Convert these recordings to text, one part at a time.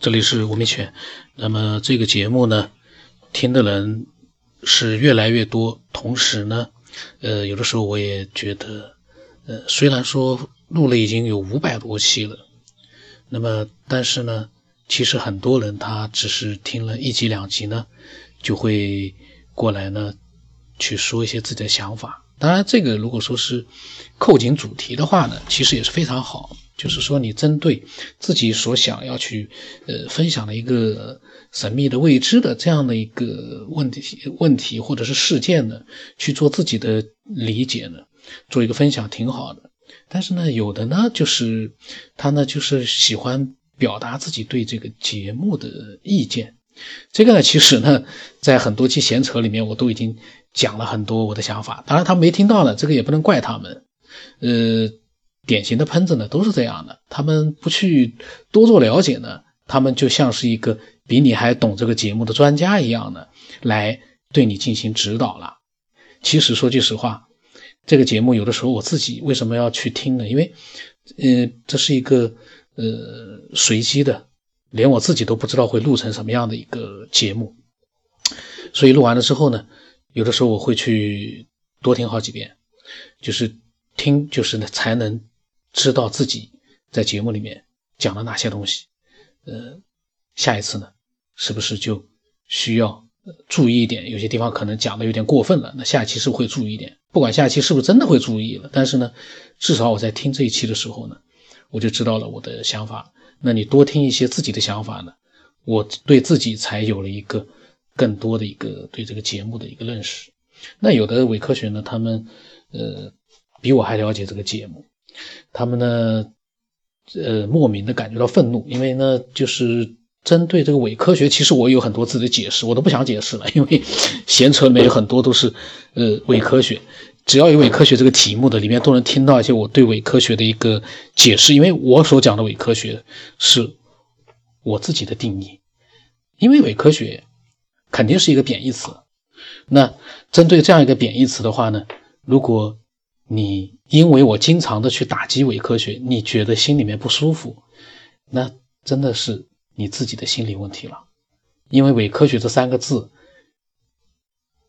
这里是吴明全。那么这个节目呢，听的人是越来越多。同时呢，呃，有的时候我也觉得，呃，虽然说录了已经有五百多期了，那么但是呢，其实很多人他只是听了一集两集呢，就会过来呢去说一些自己的想法。当然，这个如果说是扣紧主题的话呢，其实也是非常好。就是说，你针对自己所想要去呃分享的一个神秘的未知的这样的一个问题问题或者是事件呢，去做自己的理解呢，做一个分享挺好的。但是呢，有的呢，就是他呢，就是喜欢表达自己对这个节目的意见。这个呢，其实呢，在很多期闲扯里面，我都已经讲了很多我的想法。当然，他没听到呢，这个也不能怪他们。呃。典型的喷子呢，都是这样的。他们不去多做了解呢，他们就像是一个比你还懂这个节目的专家一样的，来对你进行指导了。其实说句实话，这个节目有的时候我自己为什么要去听呢？因为，呃，这是一个呃随机的，连我自己都不知道会录成什么样的一个节目。所以录完了之后呢，有的时候我会去多听好几遍，就是听，就是呢才能。知道自己在节目里面讲了哪些东西，呃，下一次呢，是不是就需要注意一点？有些地方可能讲的有点过分了，那下一期是不是会注意一点？不管下一期是不是真的会注意了，但是呢，至少我在听这一期的时候呢，我就知道了我的想法。那你多听一些自己的想法呢，我对自己才有了一个更多的一个对这个节目的一个认识。那有的伪科学呢，他们呃比我还了解这个节目。他们呢，呃，莫名的感觉到愤怒，因为呢，就是针对这个伪科学，其实我有很多自己的解释，我都不想解释了，因为闲扯里面有很多都是呃伪科学，只要有伪科学这个题目的，里面都能听到一些我对伪科学的一个解释，因为我所讲的伪科学是我自己的定义，因为伪科学肯定是一个贬义词，那针对这样一个贬义词的话呢，如果你因为我经常的去打击伪科学，你觉得心里面不舒服，那真的是你自己的心理问题了。因为伪科学这三个字，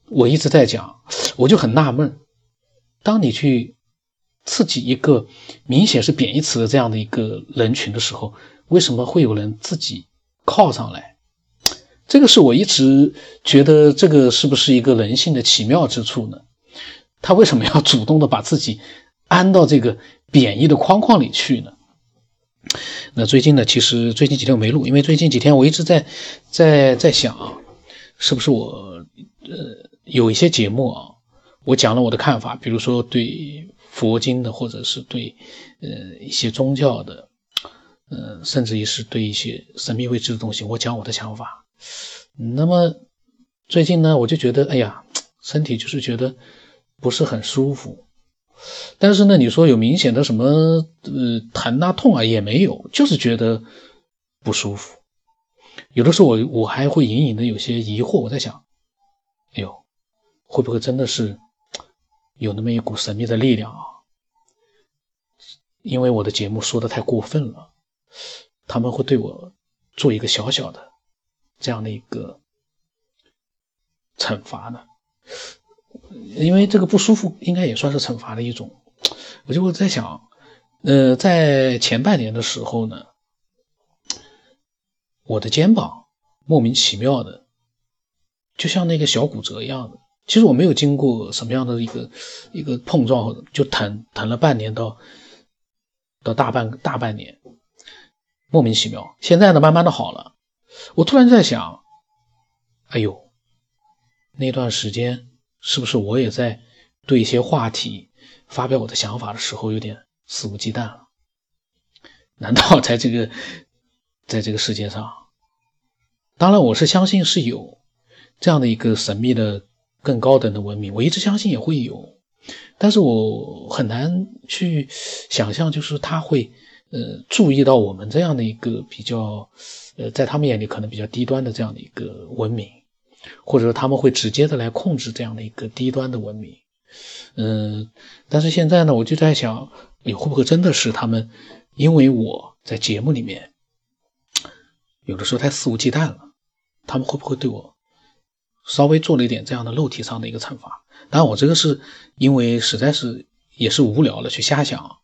我一直在讲，我就很纳闷，当你去刺激一个明显是贬义词的这样的一个人群的时候，为什么会有人自己靠上来？这个是我一直觉得这个是不是一个人性的奇妙之处呢？他为什么要主动的把自己安到这个贬义的框框里去呢？那最近呢，其实最近几天我没录，因为最近几天我一直在在在想，是不是我呃有一些节目啊，我讲了我的看法，比如说对佛经的，或者是对呃一些宗教的，呃，甚至于是对一些神秘未知的东西，我讲我的想法。那么最近呢，我就觉得，哎呀，身体就是觉得。不是很舒服，但是呢，你说有明显的什么呃疼啊痛啊也没有，就是觉得不舒服。有的时候我我还会隐隐的有些疑惑，我在想，哎呦，会不会真的是有那么一股神秘的力量啊？因为我的节目说的太过分了，他们会对我做一个小小的这样的一个惩罚呢？因为这个不舒服，应该也算是惩罚的一种。我就在想，呃，在前半年的时候呢，我的肩膀莫名其妙的，就像那个小骨折一样的。其实我没有经过什么样的一个一个碰撞，就疼疼了半年到到大半大半年，莫名其妙。现在呢，慢慢的好了。我突然在想，哎呦，那段时间。是不是我也在对一些话题发表我的想法的时候有点肆无忌惮了？难道 在这个在这个世界上，当然我是相信是有这样的一个神秘的更高等的文明，我一直相信也会有，但是我很难去想象，就是他会呃注意到我们这样的一个比较呃在他们眼里可能比较低端的这样的一个文明。或者说他们会直接的来控制这样的一个低端的文明，嗯，但是现在呢，我就在想，你会不会真的是他们因为我在节目里面有的时候太肆无忌惮了，他们会不会对我稍微做了一点这样的肉体上的一个惩罚？当然，我这个是因为实在是也是无聊了去瞎想，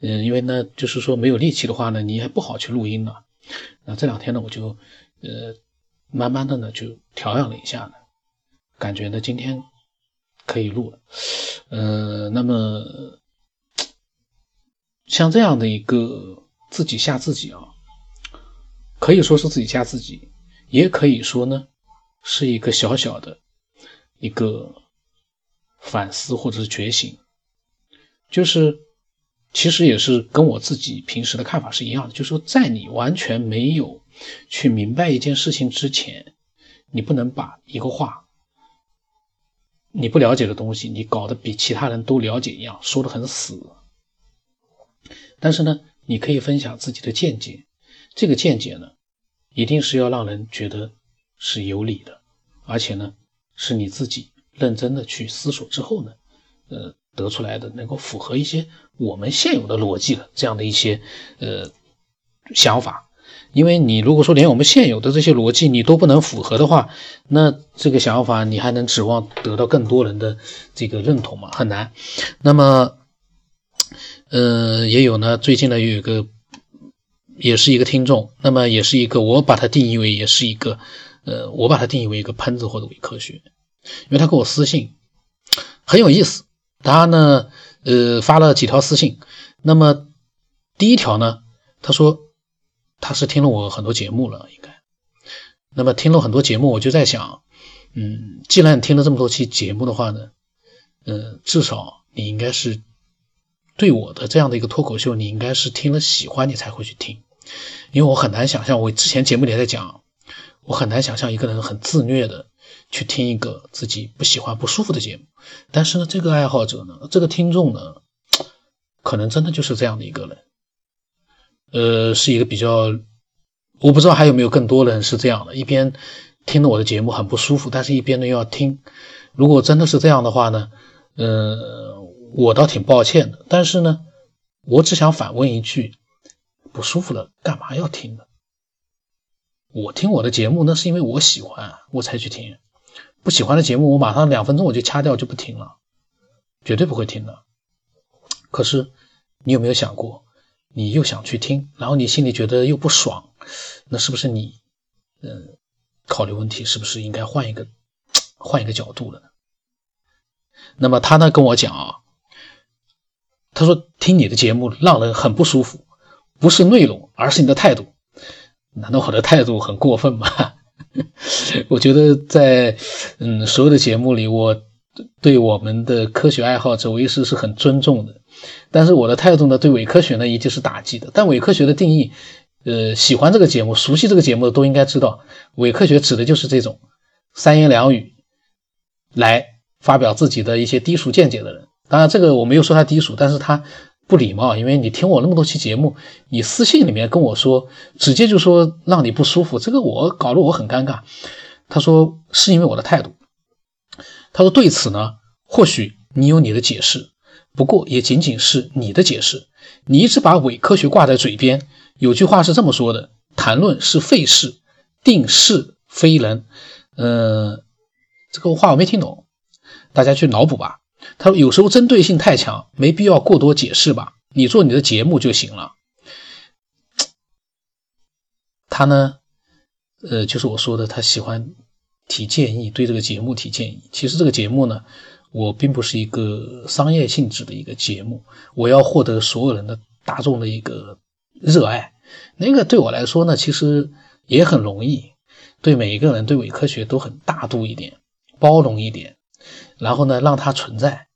嗯，因为呢，就是说没有力气的话呢，你也不好去录音了。那这两天呢，我就呃慢慢的呢就调养了一下呢，感觉呢今天可以录了，呃，那么像这样的一个自己吓自己啊，可以说是自己吓自己，也可以说呢是一个小小的一个。反思或者是觉醒，就是其实也是跟我自己平时的看法是一样的，就是说，在你完全没有去明白一件事情之前，你不能把一个话，你不了解的东西，你搞得比其他人都了解一样，说的很死。但是呢，你可以分享自己的见解，这个见解呢，一定是要让人觉得是有理的，而且呢，是你自己。认真的去思索之后呢，呃，得出来的能够符合一些我们现有的逻辑的这样的一些呃想法，因为你如果说连我们现有的这些逻辑你都不能符合的话，那这个想法你还能指望得到更多人的这个认同吗？很难。那么，呃，也有呢，最近呢有一个，也是一个听众，那么也是一个，我把它定义为也是一个，呃，我把它定义为一个喷子或者伪科学。因为他给我私信很有意思，他呢，呃，发了几条私信。那么第一条呢，他说他是听了我很多节目了，应该。那么听了很多节目，我就在想，嗯，既然听了这么多期节目的话呢，呃，至少你应该是对我的这样的一个脱口秀，你应该是听了喜欢，你才会去听。因为我很难想象，我之前节目里在讲，我很难想象一个人很自虐的。去听一个自己不喜欢、不舒服的节目，但是呢，这个爱好者呢，这个听众呢，可能真的就是这样的一个人，呃，是一个比较，我不知道还有没有更多人是这样的，一边听着我的节目很不舒服，但是一边呢又要听。如果真的是这样的话呢，呃，我倒挺抱歉的，但是呢，我只想反问一句：不舒服了，干嘛要听呢？我听我的节目，那是因为我喜欢，我才去听。不喜欢的节目，我马上两分钟我就掐掉，就不听了，绝对不会听的。可是，你有没有想过，你又想去听，然后你心里觉得又不爽，那是不是你，嗯，考虑问题是不是应该换一个，换一个角度了呢？那么他呢跟我讲啊，他说听你的节目让人很不舒服，不是内容，而是你的态度。难道我的态度很过分吗？我觉得在嗯所有的节目里，我对我们的科学爱好者维师是很尊重的。但是我的态度呢，对伪科学呢，一定是打击的。但伪科学的定义，呃，喜欢这个节目、熟悉这个节目的都应该知道，伪科学指的就是这种三言两语来发表自己的一些低俗见解的人。当然，这个我没有说他低俗，但是他。不礼貌，因为你听我那么多期节目，你私信里面跟我说，直接就说让你不舒服，这个我搞得我很尴尬。他说是因为我的态度。他说对此呢，或许你有你的解释，不过也仅仅是你的解释。你一直把伪科学挂在嘴边。有句话是这么说的：谈论是废事，定是非人。呃，这个话我没听懂，大家去脑补吧。他说：“有时候针对性太强，没必要过多解释吧？你做你的节目就行了。”他呢，呃，就是我说的，他喜欢提建议，对这个节目提建议。其实这个节目呢，我并不是一个商业性质的一个节目，我要获得所有人的大众的一个热爱。那个对我来说呢，其实也很容易，对每一个人，对伪科学都很大度一点，包容一点。然后呢，让它存在，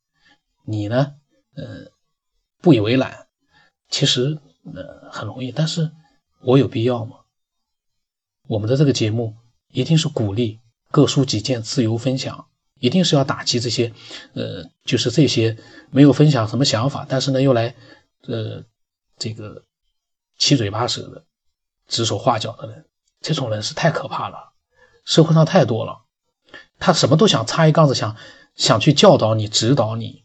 你呢，呃，不以为然，其实呃很容易，但是我有必要吗？我们的这个节目一定是鼓励各抒己见、自由分享，一定是要打击这些，呃，就是这些没有分享什么想法，但是呢又来，呃，这个七嘴八舌的、指手画脚的人，这种人是太可怕了，社会上太多了。他什么都想插一杠子，想想去教导你、指导你，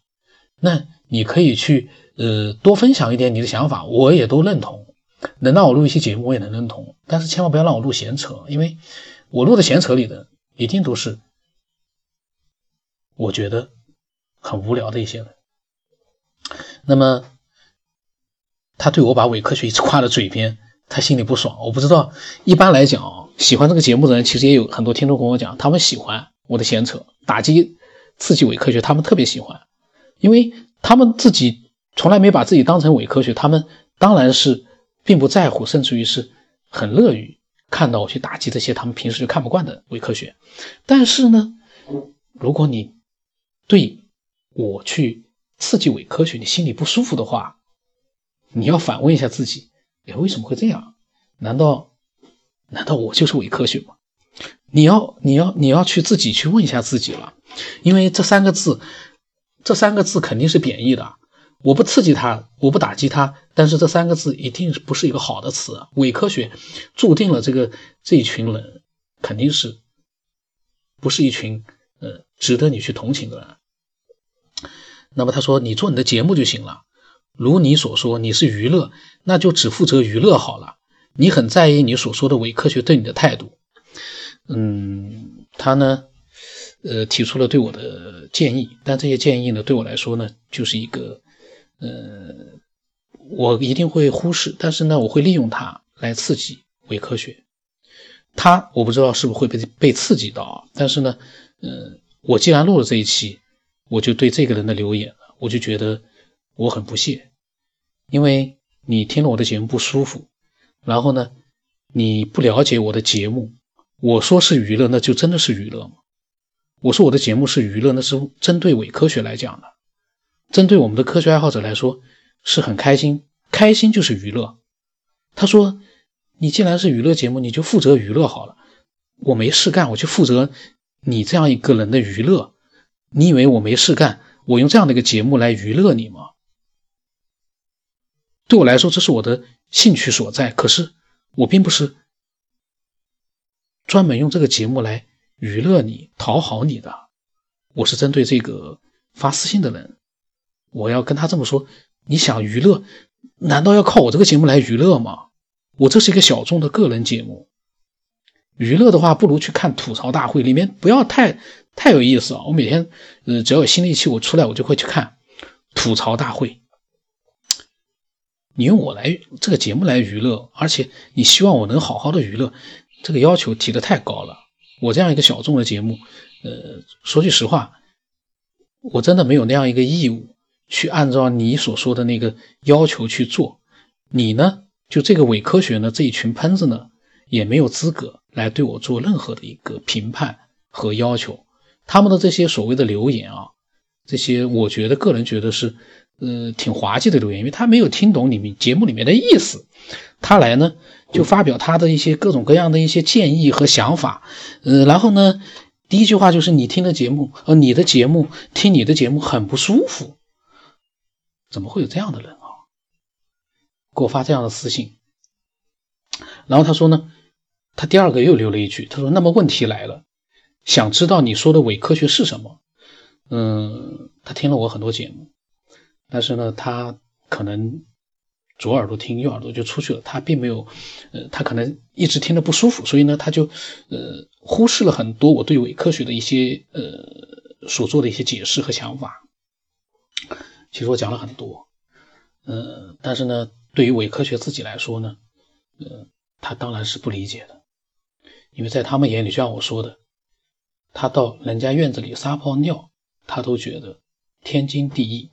那你可以去呃多分享一点你的想法，我也都认同。能让我录一期节目，我也能认同，但是千万不要让我录闲扯，因为我录的闲扯里的一定都是我觉得很无聊的一些人。那么他对我把伪科学一直挂在嘴边，他心里不爽。我不知道，一般来讲，喜欢这个节目的人其实也有很多听众跟我讲，他们喜欢我的闲扯，打击刺激伪科学，他们特别喜欢，因为他们自己从来没把自己当成伪科学，他们当然是。并不在乎，甚至于是很乐于看到我去打击这些他们平时就看不惯的伪科学。但是呢，如果你对我去刺激伪科学，你心里不舒服的话，你要反问一下自己：哎，为什么会这样？难道难道我就是伪科学吗？你要你要你要去自己去问一下自己了，因为这三个字，这三个字肯定是贬义的。我不刺激他，我不打击他，但是这三个字一定不是一个好的词。伪科学注定了这个这一群人肯定是不是一群呃值得你去同情的人。那么他说你做你的节目就行了，如你所说你是娱乐，那就只负责娱乐好了。你很在意你所说的伪科学对你的态度，嗯，他呢呃提出了对我的建议，但这些建议呢对我来说呢就是一个。呃，我一定会忽视，但是呢，我会利用它来刺激伪科学。他我不知道是不是会被被刺激到啊，但是呢，呃，我既然录了这一期，我就对这个人的留言，我就觉得我很不屑，因为你听了我的节目不舒服，然后呢，你不了解我的节目，我说是娱乐，那就真的是娱乐吗？我说我的节目是娱乐，那是针对伪科学来讲的。针对我们的科学爱好者来说，是很开心，开心就是娱乐。他说：“你既然是娱乐节目，你就负责娱乐好了。我没事干，我就负责你这样一个人的娱乐。你以为我没事干，我用这样的一个节目来娱乐你吗？对我来说，这是我的兴趣所在。可是我并不是专门用这个节目来娱乐你、讨好你的。我是针对这个发私信的人。”我要跟他这么说，你想娱乐，难道要靠我这个节目来娱乐吗？我这是一个小众的个人节目，娱乐的话，不如去看吐槽大会，里面不要太太有意思啊！我每天，呃，只要有新的一期我出来，我就会去看吐槽大会。你用我来这个节目来娱乐，而且你希望我能好好的娱乐，这个要求提的太高了。我这样一个小众的节目，呃，说句实话，我真的没有那样一个义务。去按照你所说的那个要求去做，你呢？就这个伪科学呢？这一群喷子呢，也没有资格来对我做任何的一个评判和要求。他们的这些所谓的留言啊，这些我觉得个人觉得是，呃，挺滑稽的留言，因为他没有听懂你们节目里面的意思，他来呢就发表他的一些各种各样的一些建议和想法，呃，然后呢，第一句话就是你听的节目，呃，你的节目听你的节目很不舒服。怎么会有这样的人啊？给我发这样的私信，然后他说呢，他第二个又留了一句，他说：“那么问题来了，想知道你说的伪科学是什么？”嗯，他听了我很多节目，但是呢，他可能左耳朵听，右耳朵就出去了，他并没有，呃，他可能一直听着不舒服，所以呢，他就呃忽视了很多我对伪科学的一些呃所做的一些解释和想法。其实我讲了很多，呃，但是呢，对于伪科学自己来说呢，呃，他当然是不理解的，因为在他们眼里，就像我说的，他到人家院子里撒泡尿，他都觉得天经地义，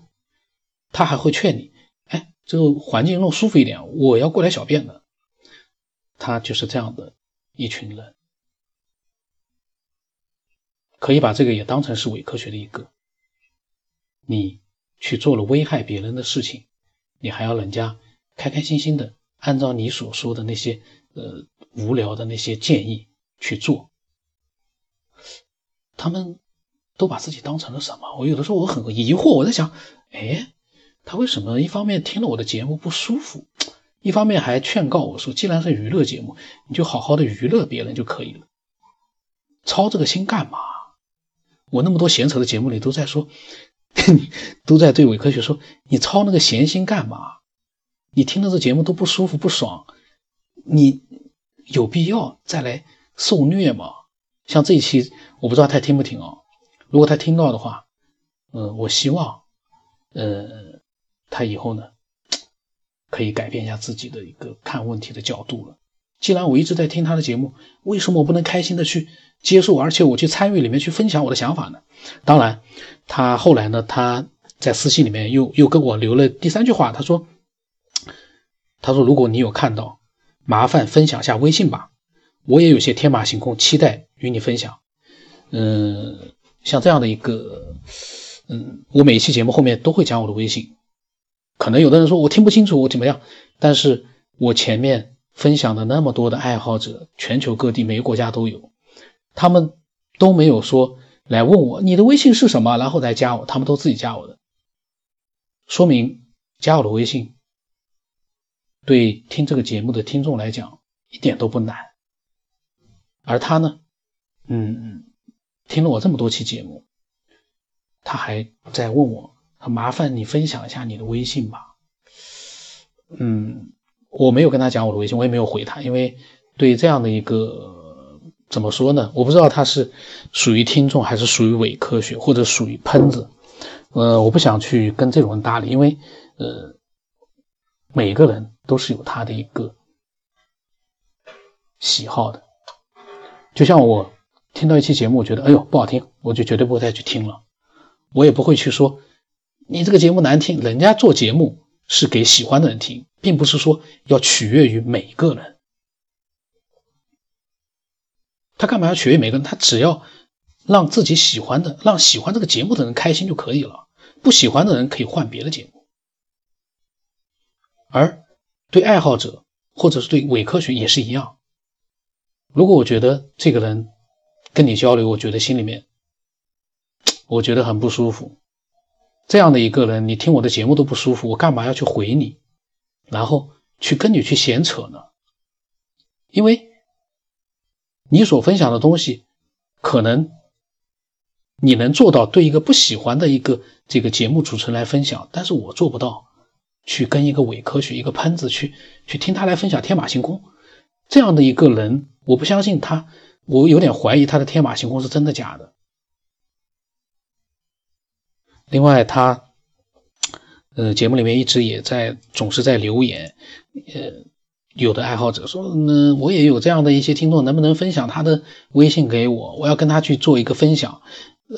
他还会劝你，哎，这个环境弄舒服一点，我要过来小便的，他就是这样的一群人，可以把这个也当成是伪科学的一个，你。去做了危害别人的事情，你还要人家开开心心的按照你所说的那些呃无聊的那些建议去做，他们都把自己当成了什么？我有的时候我很疑惑，我在想，哎，他为什么一方面听了我的节目不舒服，一方面还劝告我说，既然是娱乐节目，你就好好的娱乐别人就可以了，操这个心干嘛？我那么多闲扯的节目里都在说。都在对伪科学说：“你操那个闲心干嘛？你听了这节目都不舒服不爽，你有必要再来受虐吗？像这一期，我不知道他听不听啊？如果他听到的话，嗯，我希望，呃，他以后呢，可以改变一下自己的一个看问题的角度了。既然我一直在听他的节目，为什么我不能开心的去接受，而且我去参与里面去分享我的想法呢？当然，他后来呢，他在私信里面又又跟我留了第三句话，他说：“他说如果你有看到，麻烦分享下微信吧，我也有些天马行空，期待与你分享。”嗯，像这样的一个，嗯，我每一期节目后面都会讲我的微信，可能有的人说我听不清楚，我怎么样？但是我前面。分享的那么多的爱好者，全球各地每个国家都有，他们都没有说来问我你的微信是什么，然后再加我，他们都自己加我的，说明加我的微信对听这个节目的听众来讲一点都不难。而他呢，嗯，听了我这么多期节目，他还在问我，麻烦你分享一下你的微信吧，嗯。我没有跟他讲我的微信，我也没有回他，因为对这样的一个怎么说呢？我不知道他是属于听众还是属于伪科学，或者属于喷子。呃，我不想去跟这种人搭理，因为呃，每个人都是有他的一个喜好的。就像我听到一期节目，我觉得哎呦不好听，我就绝对不会再去听了。我也不会去说你这个节目难听，人家做节目。是给喜欢的人听，并不是说要取悦于每个人。他干嘛要取悦每个人？他只要让自己喜欢的，让喜欢这个节目的人开心就可以了。不喜欢的人可以换别的节目。而对爱好者或者是对伪科学也是一样。如果我觉得这个人跟你交流，我觉得心里面我觉得很不舒服。这样的一个人，你听我的节目都不舒服，我干嘛要去回你，然后去跟你去闲扯呢？因为你所分享的东西，可能你能做到对一个不喜欢的一个这个节目主持人来分享，但是我做不到去跟一个伪科学、一个喷子去去听他来分享天马行空。这样的一个人，我不相信他，我有点怀疑他的天马行空是真的假的。另外，他，呃，节目里面一直也在总是在留言，呃，有的爱好者说，嗯，我也有这样的一些听众，能不能分享他的微信给我？我要跟他去做一个分享，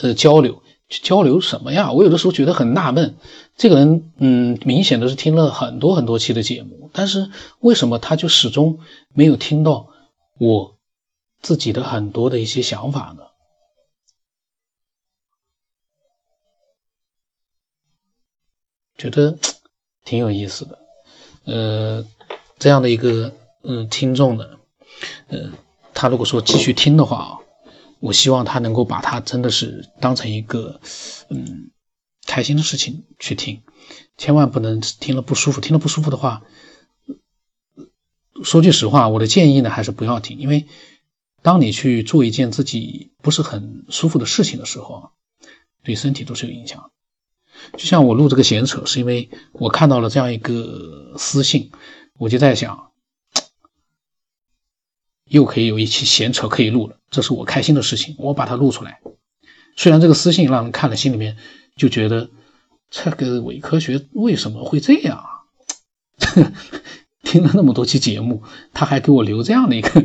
呃，交流，交流什么呀？我有的时候觉得很纳闷，这个人，嗯，明显的是听了很多很多期的节目，但是为什么他就始终没有听到我自己的很多的一些想法呢？觉得挺有意思的，呃，这样的一个嗯听众呢，呃，他如果说继续听的话啊，我希望他能够把他真的是当成一个嗯开心的事情去听，千万不能听了不舒服，听了不舒服的话，说句实话，我的建议呢还是不要听，因为当你去做一件自己不是很舒服的事情的时候，对身体都是有影响。就像我录这个闲扯，是因为我看到了这样一个私信，我就在想，又可以有一期闲扯可以录了，这是我开心的事情，我把它录出来。虽然这个私信让人看了心里面就觉得这个伪科学为什么会这样啊？听了那么多期节目，他还给我留这样的一个，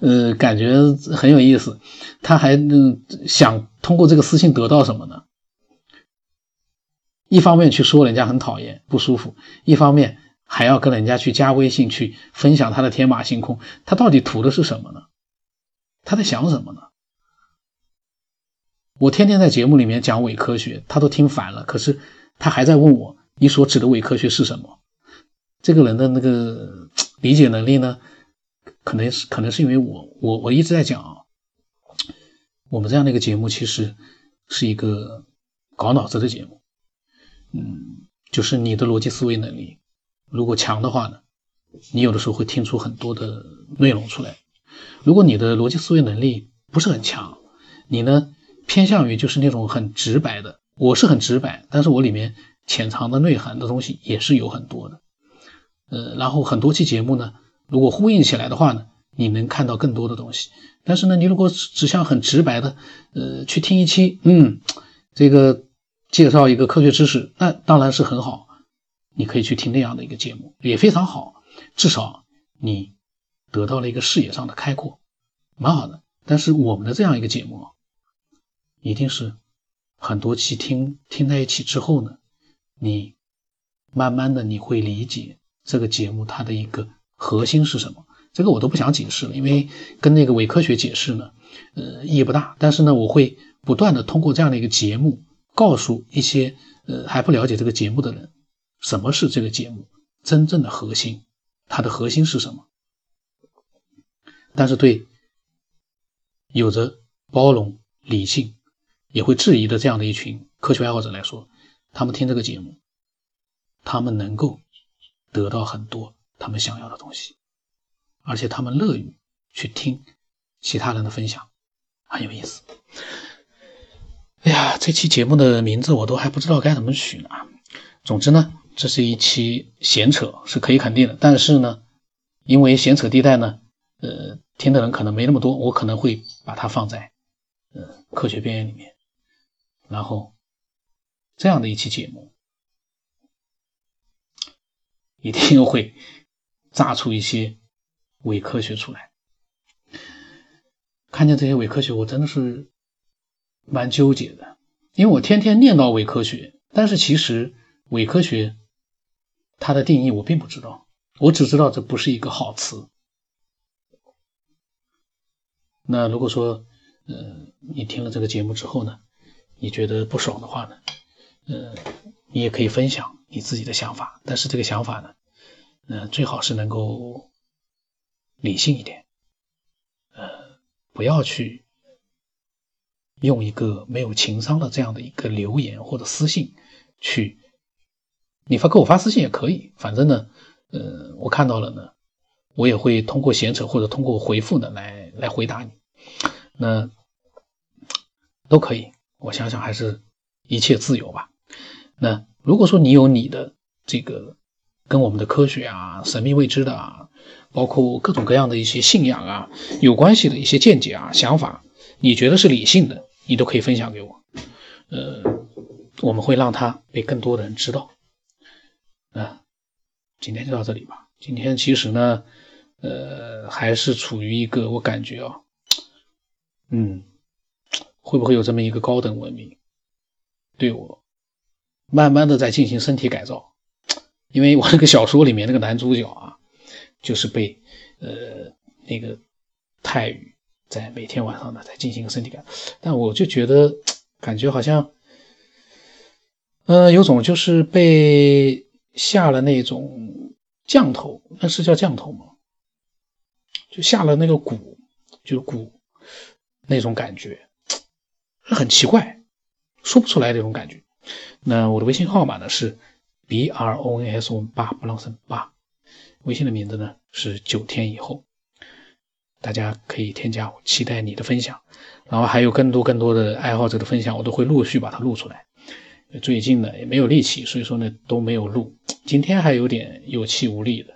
呃，感觉很有意思。他还嗯想通过这个私信得到什么呢？一方面去说人家很讨厌不舒服，一方面还要跟人家去加微信去分享他的天马行空，他到底图的是什么呢？他在想什么呢？我天天在节目里面讲伪科学，他都听烦了，可是他还在问我你所指的伪科学是什么？这个人的那个理解能力呢？可能是可能是因为我我我一直在讲啊，我们这样的一个节目其实是一个搞脑子的节目。嗯，就是你的逻辑思维能力如果强的话呢，你有的时候会听出很多的内容出来。如果你的逻辑思维能力不是很强，你呢偏向于就是那种很直白的，我是很直白，但是我里面潜藏的内涵的东西也是有很多的。呃，然后很多期节目呢，如果呼应起来的话呢，你能看到更多的东西。但是呢，你如果只想很直白的，呃，去听一期，嗯，这个介绍一个科学知识，那当然是很好，你可以去听那样的一个节目，也非常好，至少你得到了一个视野上的开阔，蛮好的。但是我们的这样一个节目，一定是很多期听听在一起之后呢，你慢慢的你会理解这个节目它的一个核心是什么。这个我都不想解释了，因为跟那个伪科学解释呢，呃，意义不大。但是呢，我会不断的通过这样的一个节目，告诉一些呃还不了解这个节目的人，什么是这个节目真正的核心，它的核心是什么。但是对有着包容、理性，也会质疑的这样的一群科学爱好者来说，他们听这个节目，他们能够得到很多他们想要的东西。而且他们乐于去听其他人的分享，很有意思。哎呀，这期节目的名字我都还不知道该怎么取呢。总之呢，这是一期闲扯，是可以肯定的。但是呢，因为闲扯地带呢，呃，听的人可能没那么多，我可能会把它放在呃科学边缘里面。然后这样的一期节目，一定会炸出一些。伪科学出来，看见这些伪科学，我真的是蛮纠结的，因为我天天念叨伪科学，但是其实伪科学它的定义我并不知道，我只知道这不是一个好词。那如果说，呃，你听了这个节目之后呢，你觉得不爽的话呢，呃，你也可以分享你自己的想法，但是这个想法呢，呃，最好是能够。理性一点，呃，不要去用一个没有情商的这样的一个留言或者私信去，你发给我发私信也可以，反正呢，呃，我看到了呢，我也会通过闲扯或者通过回复呢来来回答你，那都可以。我想想，还是一切自由吧。那如果说你有你的这个跟我们的科学啊、神秘未知的啊。包括各种各样的一些信仰啊，有关系的一些见解啊、想法，你觉得是理性的，你都可以分享给我。呃，我们会让他被更多的人知道。啊，今天就到这里吧。今天其实呢，呃，还是处于一个我感觉啊，嗯，会不会有这么一个高等文明对我慢慢的在进行身体改造？因为我那个小说里面那个男主角啊。就是被，呃，那个泰语在每天晚上呢在进行身体感，但我就觉得感觉好像，呃，有种就是被下了那种降头，那是叫降头吗？就下了那个蛊，就蛊那种感觉，很奇怪，说不出来那种感觉。那我的微信号码呢是 b r o n s o n 八布朗森八。微信的名字呢是九天以后，大家可以添加我，期待你的分享。然后还有更多更多的爱好者的分享，我都会陆续把它录出来。最近呢也没有力气，所以说呢都没有录。今天还有点有气无力的，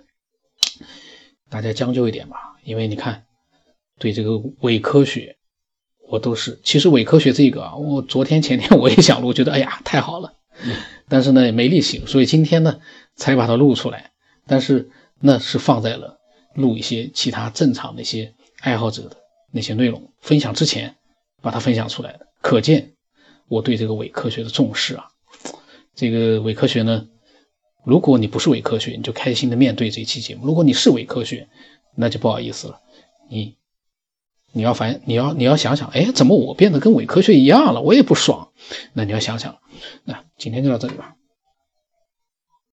大家将就一点吧。因为你看，对这个伪科学，我都是其实伪科学这个啊，我昨天前天我也想录，觉得哎呀太好了，但是呢也没力气，所以今天呢才把它录出来。但是。那是放在了录一些其他正常的一些爱好者的那些内容分享之前，把它分享出来的，可见我对这个伪科学的重视啊。这个伪科学呢，如果你不是伪科学，你就开心的面对这期节目；如果你是伪科学，那就不好意思了。你你要反你要你要想想，哎，怎么我变得跟伪科学一样了？我也不爽。那你要想想。那今天就到这里吧。